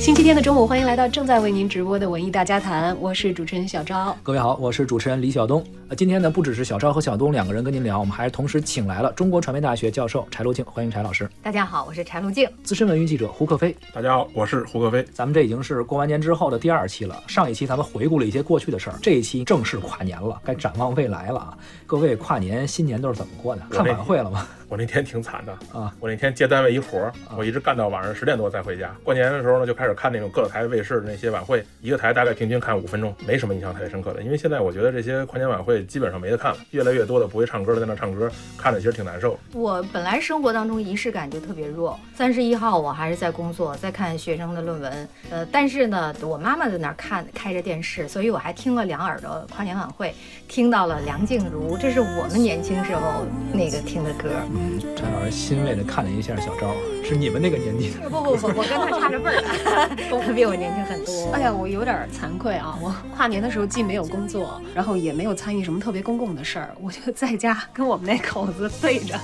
星期天的中午，欢迎来到正在为您直播的文艺大家谈，我是主持人小昭。各位好，我是主持人李晓东。呃，今天呢，不只是小昭和小东两个人跟您聊，我们还同时请来了中国传媒大学教授柴路静，欢迎柴老师。大家好，我是柴路静。资深文娱记者胡克飞，大家好，我是胡克飞。咱们这已经是过完年之后的第二期了。上一期咱们回顾了一些过去的事儿，这一期正式跨年了，该展望未来了啊！各位跨年新年都是怎么过的？看晚会了吗？我那天挺惨的啊！我那天接单位一活儿，我一直干到晚上十点多才回家。过年的时候呢，就开始看那种各台卫视的那些晚会，一个台大概平均看五分钟，没什么印象特别深刻的。因为现在我觉得这些跨年晚会基本上没得看了，越来越多的不会唱歌的在那唱歌，看着其实挺难受。我本来生活当中仪式感就特别弱，三十一号我还是在工作，在看学生的论文。呃，但是呢，我妈妈在那儿看开着电视，所以我还听了两耳朵跨年晚会，听到了梁静茹，这是我们年轻时候那个听的歌。嗯，陈老师欣慰地看了一下小赵，是你们那个年纪的。不不不，我跟他差着辈儿，他比我年轻很多。哎呀，我有点惭愧啊！我跨年的时候既没有工作，然后也没有参与什么特别公共的事儿，我就在家跟我们那口子对着，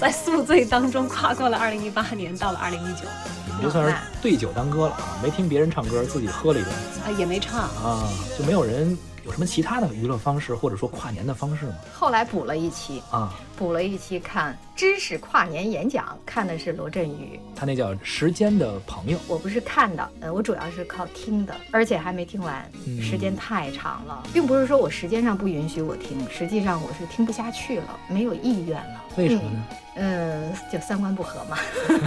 在宿醉当中跨过了二零一八年，到了二零一九。你就算是对酒当歌了啊！没听别人唱歌，自己喝了一顿啊，也没唱啊，就没有人。有什么其他的娱乐方式，或者说跨年的方式吗？后来补了一期啊，补了一期看知识跨年演讲，看的是罗振宇，他那叫《时间的朋友》。我不是看的，呃，我主要是靠听的，而且还没听完，时间太长了，并不是说我时间上不允许我听，实际上我是听不下去了，没有意愿了。为什么呢？嗯，就三观不合嘛。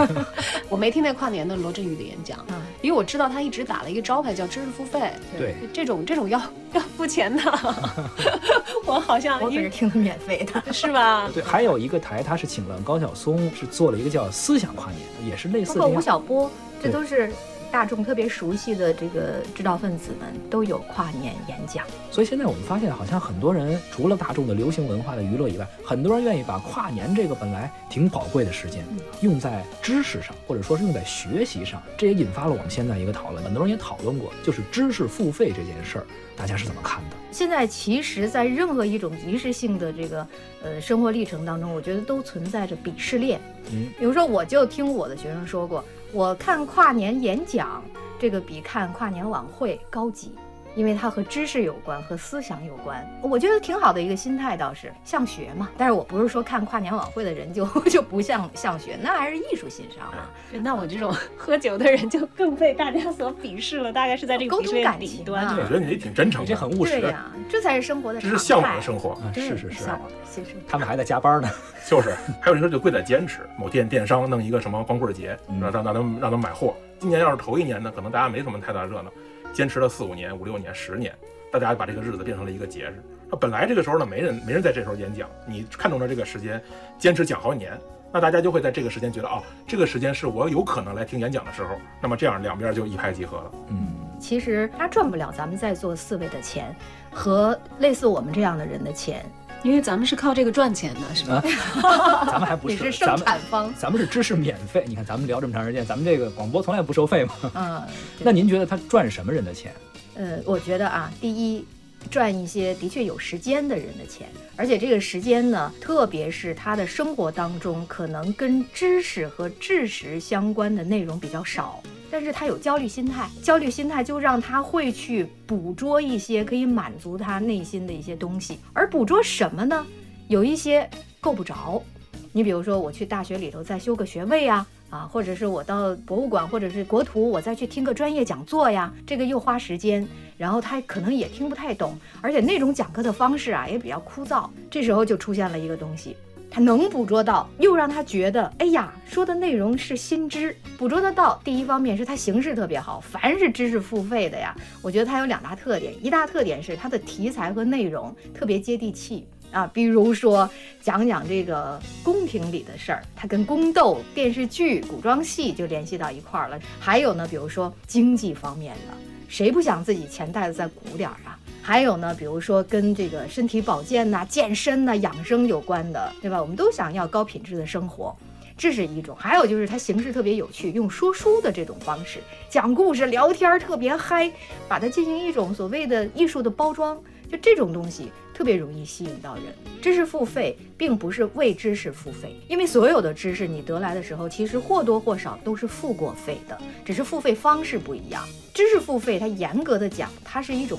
我没听那跨年的罗振宇的演讲，因为我知道他一直打了一个招牌叫知识付费。对，这种这种要 要付钱的，我好像我可是听的免费的，是吧？对，还有一个台，它是请了高晓松，是做了一个叫思想跨年，也是类似。包括吴晓波，这都是。大众特别熟悉的这个知道分子们都有跨年演讲，所以现在我们发现，好像很多人除了大众的流行文化的娱乐以外，很多人愿意把跨年这个本来挺宝贵的时间，用在知识上，或者说是用在学习上。这也引发了我们现在一个讨论，很多人也讨论过，就是知识付费这件事儿，大家是怎么看的？现在其实，在任何一种仪式性的这个呃生活历程当中，我觉得都存在着鄙视链。嗯，比如说，我就听我的学生说过。我看跨年演讲，这个比看跨年晚会高级。因为它和知识有关，和思想有关，我觉得挺好的一个心态，倒是向学嘛。但是我不是说看跨年晚会的人就 就不像向学，那还是艺术欣赏嘛。那我这种 喝酒的人就更被大家所鄙视了，大概是在这个沟通感情端。我觉得你这挺真诚，这很务实。对呀，这才是生活的。这是向往的生活，是是是。向往的新生活。他们还在加班呢，就是。还有人说就贵在坚持，某电电商弄一个什么光棍节，让让让他们让他们买货。今年要是头一年呢，可能大家没什么太大热闹，坚持了四五年、五六年、十年。大家把这个日子变成了一个节日。那本来这个时候呢，没人没人在这时候演讲。你看中了这个时间，坚持讲好几年，那大家就会在这个时间觉得，哦，这个时间是我有可能来听演讲的时候。那么这样两边就一拍即合了。嗯，其实他赚不了咱们在座四位的钱，和类似我们这样的人的钱，因为咱们是靠这个赚钱的，是吧？咱们还不是生产方，咱们是知识免费。你看咱们聊这么长时间，咱们这个广播从来不收费嘛。嗯，那您觉得他赚什么人的钱？呃，我觉得啊，第一，赚一些的确有时间的人的钱，而且这个时间呢，特别是他的生活当中可能跟知识和知识相关的内容比较少，但是他有焦虑心态，焦虑心态就让他会去捕捉一些可以满足他内心的一些东西，而捕捉什么呢？有一些够不着，你比如说我去大学里头再修个学位啊。啊，或者是我到博物馆，或者是国图，我再去听个专业讲座呀，这个又花时间，然后他可能也听不太懂，而且那种讲课的方式啊也比较枯燥。这时候就出现了一个东西，他能捕捉到，又让他觉得，哎呀，说的内容是新知，捕捉得到。第一方面是它形式特别好，凡是知识付费的呀，我觉得它有两大特点，一大特点是它的题材和内容特别接地气。啊，比如说讲讲这个宫廷里的事儿，它跟宫斗、电视剧、古装戏就联系到一块儿了。还有呢，比如说经济方面的，谁不想自己钱袋子再鼓点儿啊？还有呢，比如说跟这个身体保健呐、健身呐、养生有关的，对吧？我们都想要高品质的生活，这是一种。还有就是它形式特别有趣，用说书的这种方式讲故事、聊天儿特别嗨，把它进行一种所谓的艺术的包装。就这种东西特别容易吸引到人。知识付费并不是为知识付费，因为所有的知识你得来的时候，其实或多或少都是付过费的，只是付费方式不一样。知识付费，它严格的讲，它是一种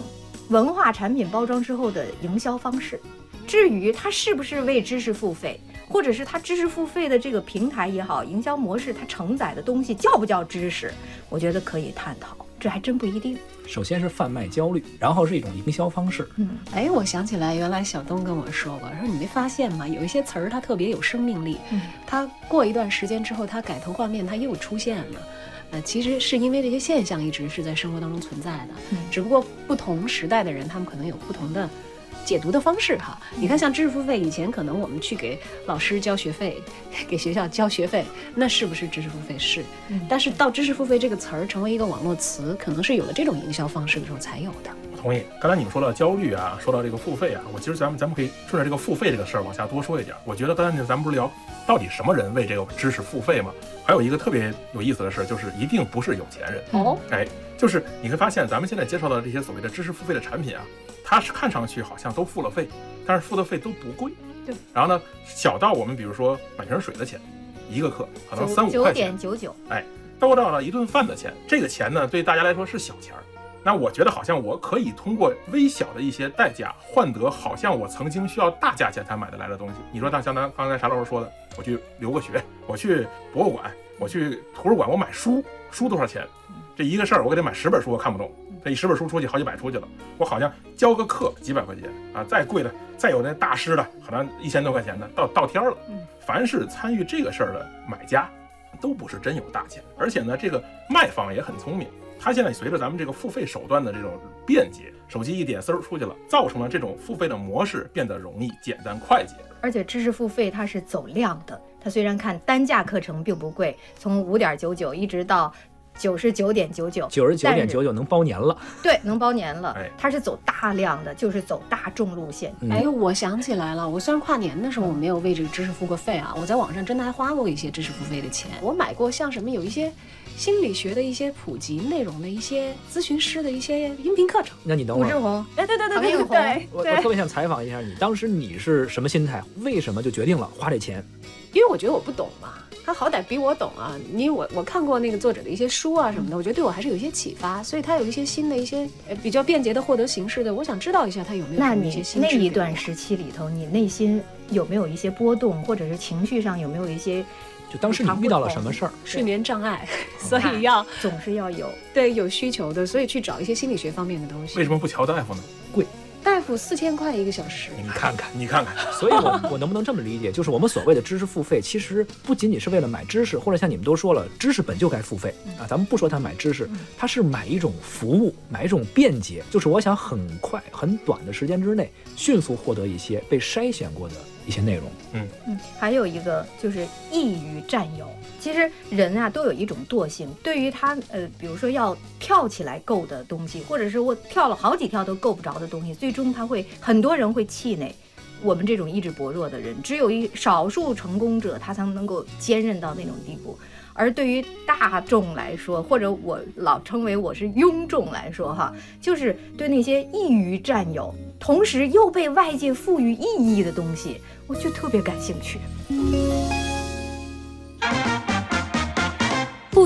文化产品包装之后的营销方式。至于它是不是为知识付费，或者是它知识付费的这个平台也好，营销模式它承载的东西叫不叫知识，我觉得可以探讨。这还真不一定。首先是贩卖焦虑，然后是一种营销方式。嗯，哎，我想起来，原来小东跟我说过，说你没发现吗？有一些词儿它特别有生命力，嗯它过一段时间之后，它改头换面，它又出现了。呃，其实是因为这些现象一直是在生活当中存在的，嗯只不过不同时代的人，他们可能有不同的解读的方式哈。你看，像知识付费，以前可能我们去给老师交学费，给学校交学费，那是不是知识付费？是。嗯但是到知识付费这个词儿成为一个网络词，可能是有了这种营销方式的时候才有的。我同意。刚才你们说到焦虑啊，说到这个付费啊，我其实咱们咱们可以顺着这个付费这个事儿往下多说一点。我觉得刚才咱们不是聊到底什么人为这个知识付费吗？还有一个特别有意思的事，就是一定不是有钱人。哦，哎，就是你会发现，咱们现在介绍的这些所谓的知识付费的产品啊，它是看上去好像都付了费，但是付的费都不贵。对。然后呢，小到我们比如说买瓶水的钱，一个课可能三五块钱点，九九，多到了一顿饭的钱，这个钱呢对大家来说是小钱儿。那我觉得好像我可以通过微小的一些代价换得好像我曾经需要大价钱才买得来的东西。你说，那像咱刚才啥老师说的，我去留个学，我去博物馆，我去图书馆，我买书，书多少钱？这一个事儿，我给他买十本书，我看不懂。这一十本书出去，好几百出去了。我好像教个课几百块钱啊，再贵的，再有那大师的，可能一千多块钱的，到到天儿了。嗯凡是参与这个事儿的买家，都不是真有大钱，而且呢，这个卖方也很聪明。他现在随着咱们这个付费手段的这种便捷，手机一点丝儿出去了，造成了这种付费的模式变得容易、简单、快捷。而且知识付费它是走量的，它虽然看单价课程并不贵，从五点九九一直到九十九点九九，九十九点九九能包年了。对，能包年了哎。它是走大量的，就是走大众路线。嗯哎，我想起来了，我虽然跨年的时候我没有为这个知识付过费啊，我在网上真的还花过一些知识付费的钱。我买过像什么有一些心理学的一些普及内容的一些咨询师的一些音频课程。那你等会儿，武志红，哎，对对对对对我我特别想采访一下你，当时你是什么心态？为什么就决定了花这钱？因为我觉得我不懂嘛，他好歹比我懂啊。因为我我看过那个作者的一些书啊什么的，我觉得对我还是有一些启发，所以他有一些新的一些呃比较便捷的获得形式的，我想知道一下他有没有那你那一段时期里头，你内心有没有一些波动，或者是情绪上有没有一些就当时你遇到了什么事儿？睡眠障碍，所以要总是要有？对有需求的，所以去找一些心理学方面的东西。为什么不瞧大夫呢？大夫四千块一个小时，你看看。你看看，所以我 我能不能这么理解？就是我们所谓的知识付费，其实不仅仅是为了买知识，或者像你们都说了，知识本就该付费啊。咱们不说他买知识，他是买一种服务，买一种便捷，就是我想很快、很短的时间之内，迅速获得一些被筛选过的一些内容。嗯嗯，还有一个就是易于占有。其实人啊都有一种惰性，对于他呃，比如说要跳起来够的东西，或者是我跳了好几跳都够不着的东西，最终他会很多人会气馁。我们这种意志薄弱的人，只有一少数成功者，他才能够坚韧到那种地步。而对于大众来说，或者我老称为我是庸众来说，哈，就是对那些易于占有，同时又被外界赋予意义的东西，我就特别感兴趣。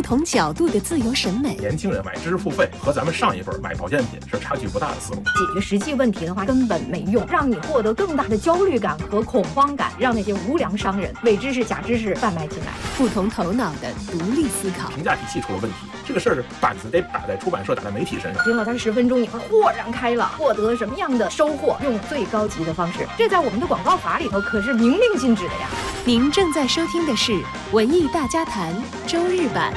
不同角度的自由审美，年轻人买知识付费和咱们上一辈儿买保健品是差距不大的思路。解决实际问题的话根本没用，让你获得更大的焦虑感和恐慌感，让那些无良商人伪知识、假知识贩卖进来。不同头脑的独立思考。评价体系出了问题，这个事儿板子得打在出版社、打在媒体身上。听了它十分钟，你会豁然开朗，获得什么样的收获？用最高级的方式，这在我们的广告法里头可是明令禁止的呀。您正在收听的是《文艺大家谈》周日版。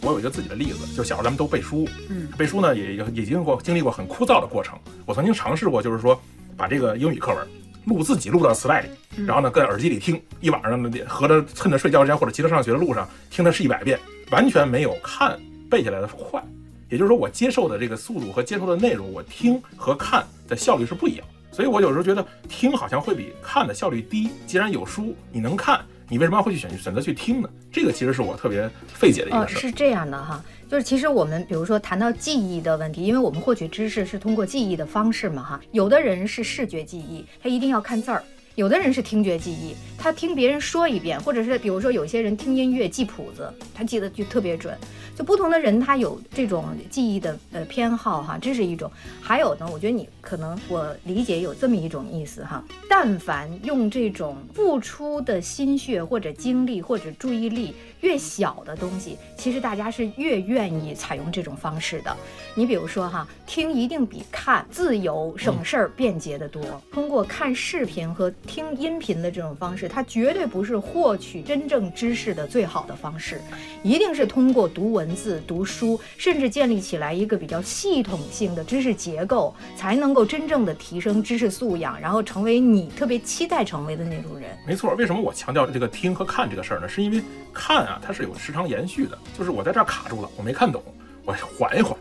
我有一个自己的例子，就小时候咱们都背书，嗯，背书呢也也也经过经历过很枯燥的过程。我曾经尝试过，就是说把这个英语课文录自己录到磁带里，然后呢搁耳机里听，一晚上呢合着趁着睡觉之前或者骑车上学的路上听它是一百遍，完全没有看背下来的快。也就是说，我接受的这个速度和接受的内容，我听和看的效率是不一样。所以我有时候觉得听好像会比看的效率低。既然有书你能看，你为什么会去选选择去听呢？这个其实是我特别费解的一呃，个。是这样的哈，就是其实我们比如说谈到记忆的问题，因为我们获取知识是通过记忆的方式嘛哈，有的人是视觉记忆，他一定要看字儿。有的人是听觉记忆，他听别人说一遍，或者是比如说有些人听音乐记谱子，他记得就特别准。就不同的人他有这种记忆的呃偏好哈，这是一种。还有呢，我觉得你可能我理解有这么一种意思哈，但凡用这种付出的心血或者精力或者注意力越小的东西，其实大家是越愿意采用这种方式的。你比如说哈，听一定比看自由、省事儿、便捷的多。通过看视频和听音频的这种方式，它绝对不是获取真正知识的最好的方式，一定是通过读文字、读书，甚至建立起来一个比较系统性的知识结构，才能够真正的提升知识素养，然后成为你特别期待成为的那种人。没错，为什么我强调这个听和看这个事儿呢？是因为看啊，它是有时长延续的，就是我在这儿卡住了，我没看懂，我缓一缓，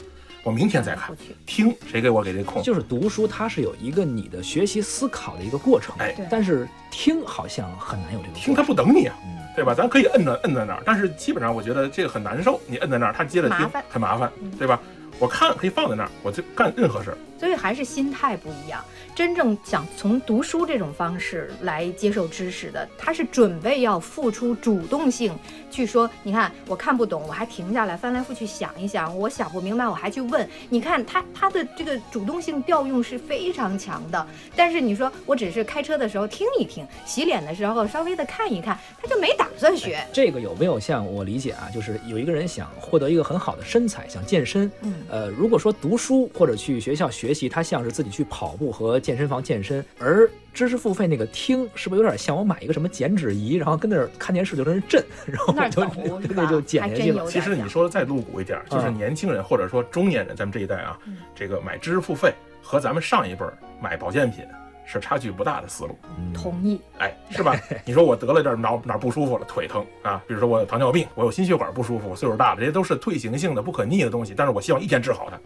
我明天再看听谁给我给这空？就是读书，它是有一个你的学习思考的一个过程，哎对但是听好像很难有这个。听他不等你啊，嗯，对吧？咱可以摁在摁在那儿，但是基本上我觉得这个很难受。你摁在那儿，他接着听麻很麻烦嗯，对吧？我看可以放在那儿，我就干任何事儿。所以还是心态不一样。真正想从读书这种方式来接受知识的，他是准备要付出主动性去说，你看我看不懂，我还停下来翻来覆去想一想，我想不明白我还去问。你看他他的这个主动性调用是非常强的。但是你说我只是开车的时候听一听，洗脸的时候稍微的看一看，他就没打算学。这个有没有像我理解啊？就是有一个人想获得一个很好的身材，想健身，嗯呃，如果说读书或者去学校学习，它像是自己去跑步和健身房健身，而知识付费那个听，是不是有点像我买一个什么减脂仪，然后跟那儿看电视就跟那儿震，然后就那就减下 去了。其实你说的再露骨一点，就是嗯年轻人或者说中年人，咱们这一代啊，嗯这个买知识付费和咱们上一辈儿买保健品是差距不大的思路。嗯同意，哎，是吧？你说我得了这儿哪儿哪儿不舒服了，腿疼啊，比如说我有糖尿病，我有心血管不舒服，我岁数大了，这些都是退行性的、不可逆的东西。但是我希望一天治好它，嗯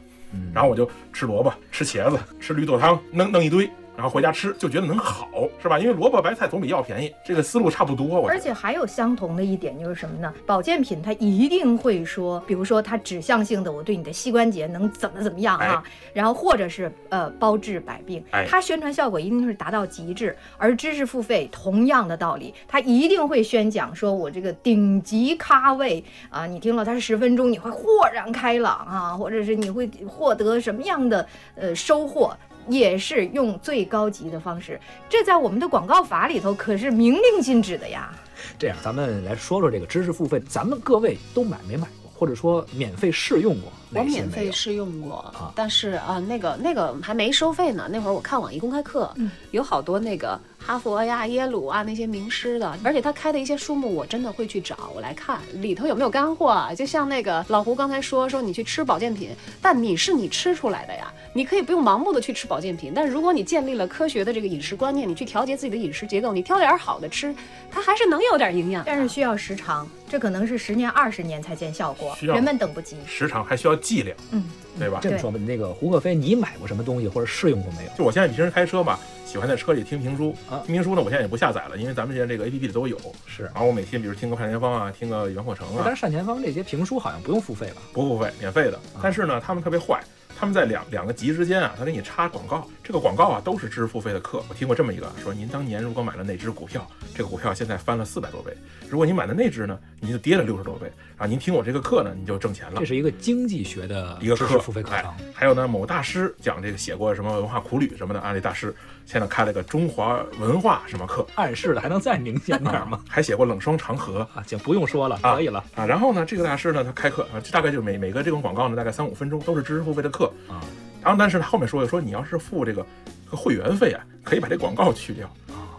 然后我就吃萝卜、吃茄子、吃绿豆汤，弄弄一堆，然后回家吃，就觉得能好，是吧？因为萝卜白菜总比药便宜，这个思路差不多。我而且还有相同的一点就是什么呢？保健品它一定会说，比如说它指向性的，我对你的膝关节能怎么怎么样啊，然后或者是呃包治百病哎，它宣传效果一定是达到极致。而知识付费同样的道理，它一定会宣讲说我这个顶级咖位啊，你听了它十分钟你会豁然开朗啊，或者是你会获得什么样的呃收获。也是用最高级的方式，这在我们的广告法里头可是明令禁止的呀。这样，咱们来说说这个知识付费，咱们各位都买没买过，或者说免费试用过？我免费试用过，啊但是啊、那个那个还没收费呢。那会儿我看网易公开课，嗯有好多那个哈佛呀、耶鲁啊那些名师的，而且他开的一些书目，我真的会去找我来看里头有没有干货啊。就像那个老胡刚才说，说你去吃保健品，但你是你吃出来的呀，你可以不用盲目的去吃保健品，但如果你建立了科学的这个饮食观念，你去调节自己的饮食结构，你挑点好的吃，它还是能有点营养。但是需要时长，这可能是十年、二十年才见效果，需要人们等不及。时长还需要剂量，嗯，对吧？这么说吧，那个胡克飞，你买过什么东西或者试用过没有？就我现在平时开车吧，喜欢在车里听评书啊听评书呢，我现在也不下载了，因为咱们现在这个 A P P 里都有。是，然后我每天比如听个《单田芳》啊，听个《袁阔成》啊但，是单田芳这些评书好像不用付费吧？不付费，免费的。但是呢，他们特别坏，他们在两两个集之间啊，他给你插广告。这个广告啊，都是知识付费的课。我听过这么一个，说您当年如果买了那只股票，这个股票现在翻了四百多倍；如果您买的那只呢，您就跌了六十多倍。然后您听我这个课呢，你就挣钱了这。是一个经济学的一个课付费课哎程。还有呢，某大师讲这个写过什么文化苦旅什么的啊，这大师现在开了个中华文化什么课，暗示的还能再明显点吗？还写过冷霜长河。啊，行，不用说了，啊可以了啊，然后呢，这个大师呢，他开课啊，这大概就是每每个这种广告呢，大概三五分钟，都是知识付费的课。啊。然后，但是他后面说的说，你要是付这个这个会员费啊，可以把这广告去掉。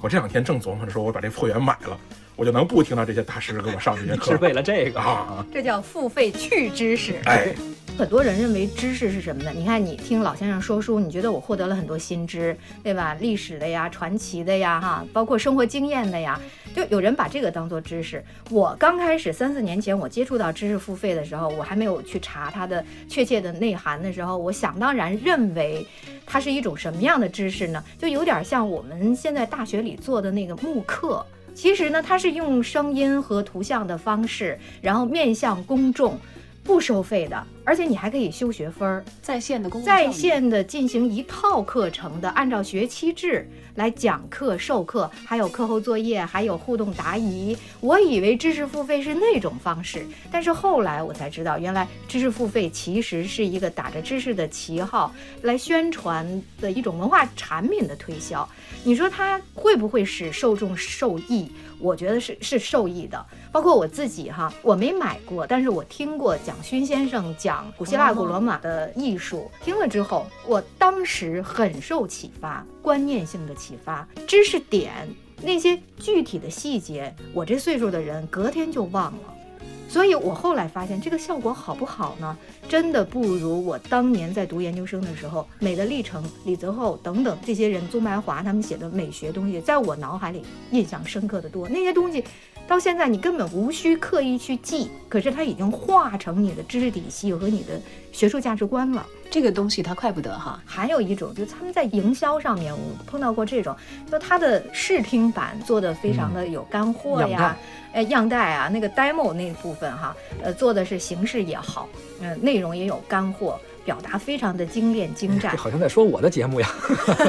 我这两天正琢磨着说，我把这会员买了，我就能不听到这些大师给我上这些课 是为了这个啊。这叫付费去知识。哎，很多人认为知识是什么呢？你看，你听老先生说书，你觉得我获得了很多新知，对吧？历史的呀，传奇的呀，哈，包括生活经验的呀，就有人把这个当做知识。我刚开始三四年前我接触到知识付费的时候，我还没有去查它的确切的内涵的时候，我想当然认为它是一种什么样的知识呢？就有点像我们现在大学里做的那个慕课。其实呢，它是用声音和图像的方式，然后面向公众，不收费的，而且你还可以修学分儿，在线的公在线的进行一套课程的，按照学期制来讲课、授课，还有课后作业，还有互动答疑。我以为知识付费是那种方式，但是后来我才知道，原来知识付费其实是一个打着知识的旗号来宣传的一种文化产品的推销。你说它会不会使受众受益？我觉得是是受益的。包括我自己哈，我没买过，但是我听过蒋勋先生讲古希腊、古罗马的艺术，听了之后，我当时很受启发，观念性的启发，知识点那些具体的细节，我这岁数的人隔天就忘了。所以我后来发现，这个效果好不好呢？真的不如我当年在读研究生的时候，《美的历程》、李泽厚等等这些人，宗白华他们写的美学东西，在我脑海里印象深刻的多。那些东西到现在你根本无需刻意去记，可是它已经化成你的知识体系和你的学术价值观了。这个东西它快不得哈。还有一种，就是他们在营销上面，我碰到过这种，就它的视听版做的非常的有干货样呀，呃，样带啊，那个 demo 那部分哈，呃，做的是形式也好，呃，内容也有干货，表达非常的精炼精湛这。好像在说我的节目呀。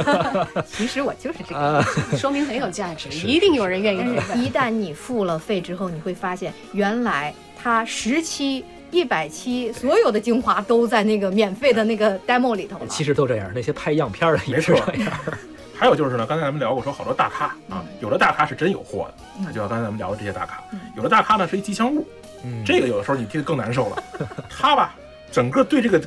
其实我就是这个。啊，说明很有价值，一定有人愿意但买。是，一旦你付了费之后，你会发现，原来它十期、一百期所有的精华都在那个免费的那个 demo 里头了。其实都这样，那些拍样片儿的也是这样。还有就是呢，刚才咱们聊过，说好多大咖啊，有的大咖是真有货的，那就像刚才咱们聊的这些大咖嗯，有的大咖呢是一吉祥物，嗯，这个有的时候你听得更难受了。他吧，整个对这个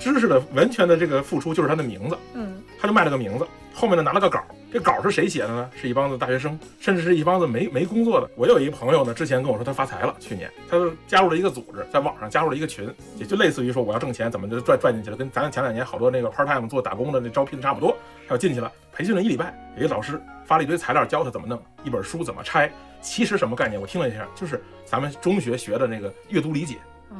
知识的完全的这个付出就是他的名字，嗯，他就卖了个名字，后面呢拿了个稿，这稿是谁写的呢？是一帮子大学生，甚至是一帮子没没工作的。我有一朋友呢，之前跟我说他发财了，去年他加入了一个组织，在网上加入了一个群，也就类似于说我要挣钱怎么就赚赚进去了，跟咱前两年好多那个 part time 做打工的那招聘差不多，他就进去了，培训了一礼拜，有一个老师发了一堆材料教他怎么弄，一本书怎么拆。其实什么概念？我听了一下，就是咱们中学学的那个阅读理解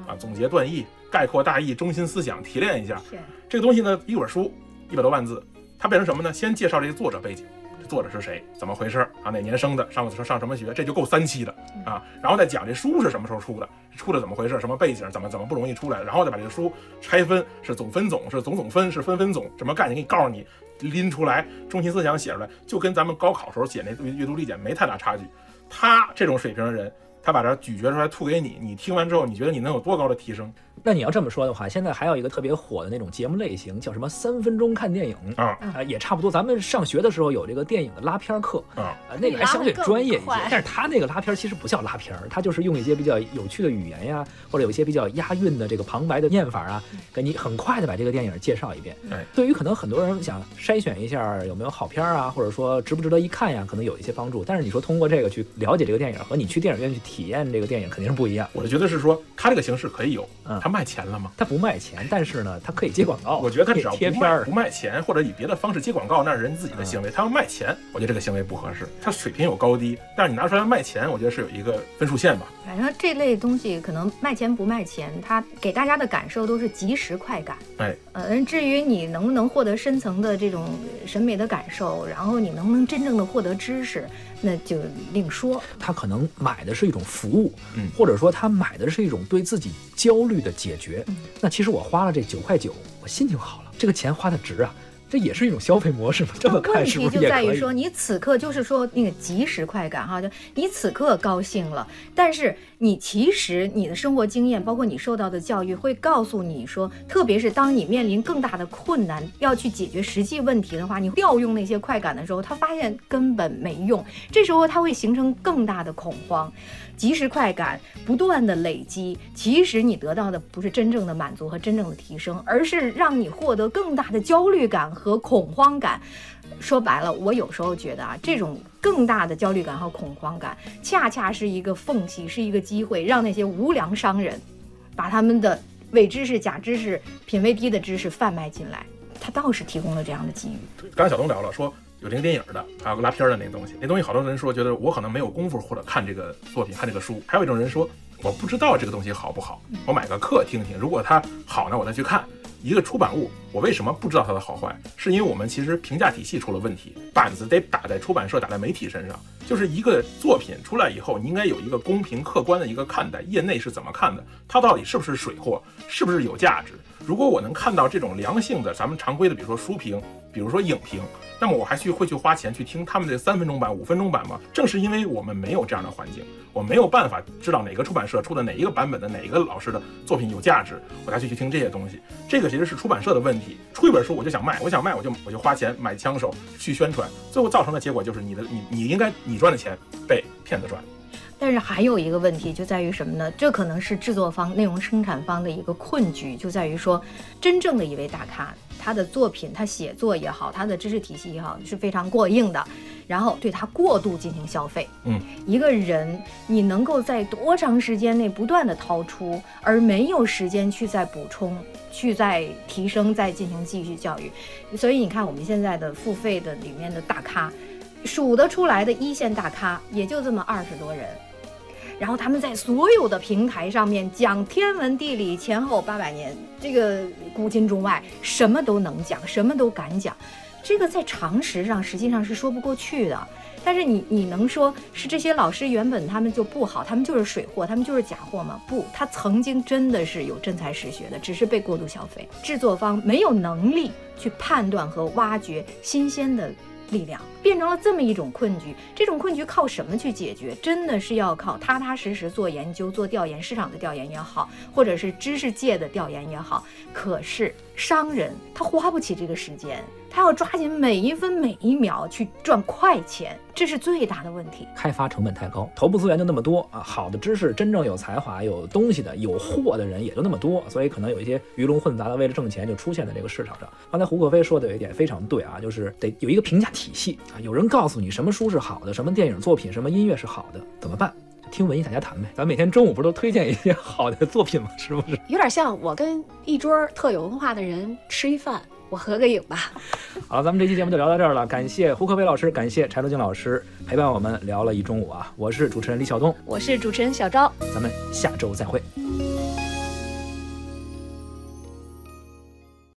啊，总结断义、概括大意、中心思想提炼一下。这个东西呢，一本书一百多万字，它变成什么呢？先介绍这个作者背景，这作者是谁，怎么回事啊？哪年生的，上上上什么学，这就够三期的啊。然后再讲这书是什么时候出的，出的怎么回事，什么背景，怎么怎么不容易出来，然后再把这个书拆分，是总分总，是总总分，是分分总，什么概念给你告诉你，拎出来，中心思想写出来，就跟咱们高考时候写那阅读理解没太大差距。他这种水平的人，他把这咀嚼出来吐给你，你听完之后，你觉得你能有多高的提升？那你要这么说的话，现在还有一个特别火的那种节目类型，叫什么三分钟看电影啊啊，也差不多。咱们上学的时候有这个电影的拉片课，啊？呃，那个还相对专业一些但是他那个拉片其实不叫拉片儿，他就是用一些比较有趣的语言呀，或者有一些比较押韵的这个旁白的念法啊，给你很快的把这个电影介绍一遍。哎对于可能很多人想筛选一下有没有好片儿啊，或者说值不值得一看呀，可能有一些帮助。但是你说通过这个去了解这个电影，和你去电影院去体验这个电影肯定是不一样。我就觉得是说，他这个形式可以有嗯，他卖钱了吗？他不卖钱，但是呢，他可以接广告。我觉得他只要贴片儿不卖钱，或者以别的方式接广告，那是人自己的行为。他要卖钱，我觉得这个行为不合适。他水平有高低，但是你拿出来卖钱，我觉得是有一个分数线吧。反正这类东西可能卖钱不卖钱，它给大家的感受都是即时快感。哎，呃，至于你能不能获得深层的这种审美的感受，然后你能不能真正的获得知识，那就另说。他可能买的是一种服务，嗯或者说他买的是一种对自己焦虑的解决。嗯那其实我花了这九块九，我心情好了，这个钱花的值啊，这也是一种消费模式嘛。这么问看是题？就在于说，你此刻就是说那个即时快感哈，就你此刻高兴了，但是你其实你的生活经验，包括你受到的教育，会告诉你说，特别是当你面临更大的困难，要去解决实际问题的话，你调用那些快感的时候，他发现根本没用，这时候他会形成更大的恐慌。即时快感不断的累积，其实你得到的不是真正的满足和真正的提升，而是让你获得更大的焦虑感和恐慌感。说白了，我有时候觉得啊，这种更大的焦虑感和恐慌感，恰恰是一个缝隙，是一个机会，让那些无良商人把他们的伪知识、假知识、品位低的知识贩卖进来。他倒是提供了这样的机遇。刚才小东聊了，说有这个电影的，还有个拉片儿的那个东西，那东西好多人说觉得我可能没有功夫或者看这个作品、看这个书，还有一种人说我不知道这个东西好不好，我买个课听听，如果它好呢，我再去看。一个出版物我为什么不知道它的好坏？是因为我们其实评价体系出了问题，板子得打在出版社、打在媒体身上。就是一个作品出来以后，你应该有一个公平客观的一个看待，业内是怎么看的，它到底是不是水货，是不是有价值？如果我能看到这种良性的，咱们常规的，比如说书评，比如说影评，那么我还去会去花钱去听他们这三分钟版、五分钟版吗？正是因为我们没有这样的环境，我没有办法知道哪个出版社出的哪一个版本的哪一个老师的作品有价值，我才去去听这些东西。这个其实是出版社的问题。出一本书我就想卖，我想卖我就我就花钱买枪手去宣传，最后造成的结果就是你的你你应该你赚的钱被骗子赚。但是还有一个问题就在于什么呢？这可能是制作方、内容生产方的一个困局，就在于说，真正的一位大咖，他的作品、他写作也好，他的知识体系也好，是非常过硬的，然后对他过度进行消费。嗯，一个人你能够在多长时间内不断的掏出，而没有时间去再补充、去再提升、再进行继续教育，所以你看我们现在的付费的里面的大咖，数得出来的一线大咖也就这么二十多人。然后他们在所有的平台上面讲天文地理前后八百年，这个古今中外什么都能讲，什么都敢讲，这个在常识上实际上是说不过去的。但是你你能说是这些老师原本他们就不好，他们就是水货，他们就是假货吗？不，他曾经真的是有真才实学的，只是被过度消费，制作方没有能力去判断和挖掘新鲜的。力量变成了这么一种困局，这种困局靠什么去解决？真的是要靠踏踏实实做研究、做调研，市场的调研也好，或者是知识界的调研也好。可是商人他花不起这个时间。他要抓紧每一分每一秒去赚快钱，这是最大的问题。开发成本太高，头部资源就那么多啊，好的知识、真正有才华、有东西的、有货的人也就那么多，所以可能有一些鱼龙混杂的，为了挣钱就出现在这个市场上。刚才胡可飞说的有一点非常对啊，就是得有一个评价体系啊，有人告诉你什么书是好的，什么电影作品、什么音乐是好的，怎么办？听文艺大家谈呗。咱每天中午不是都推荐一些好的作品吗？是不是？有点像我跟一桌特有文化的人吃一饭。我合个影吧。好了，咱们这期节目就聊到这儿了。感谢胡可飞老师，感谢柴罗静老师陪伴我们聊了一中午啊！我是主持人李晓东，我是主持人小昭，咱们下周再会。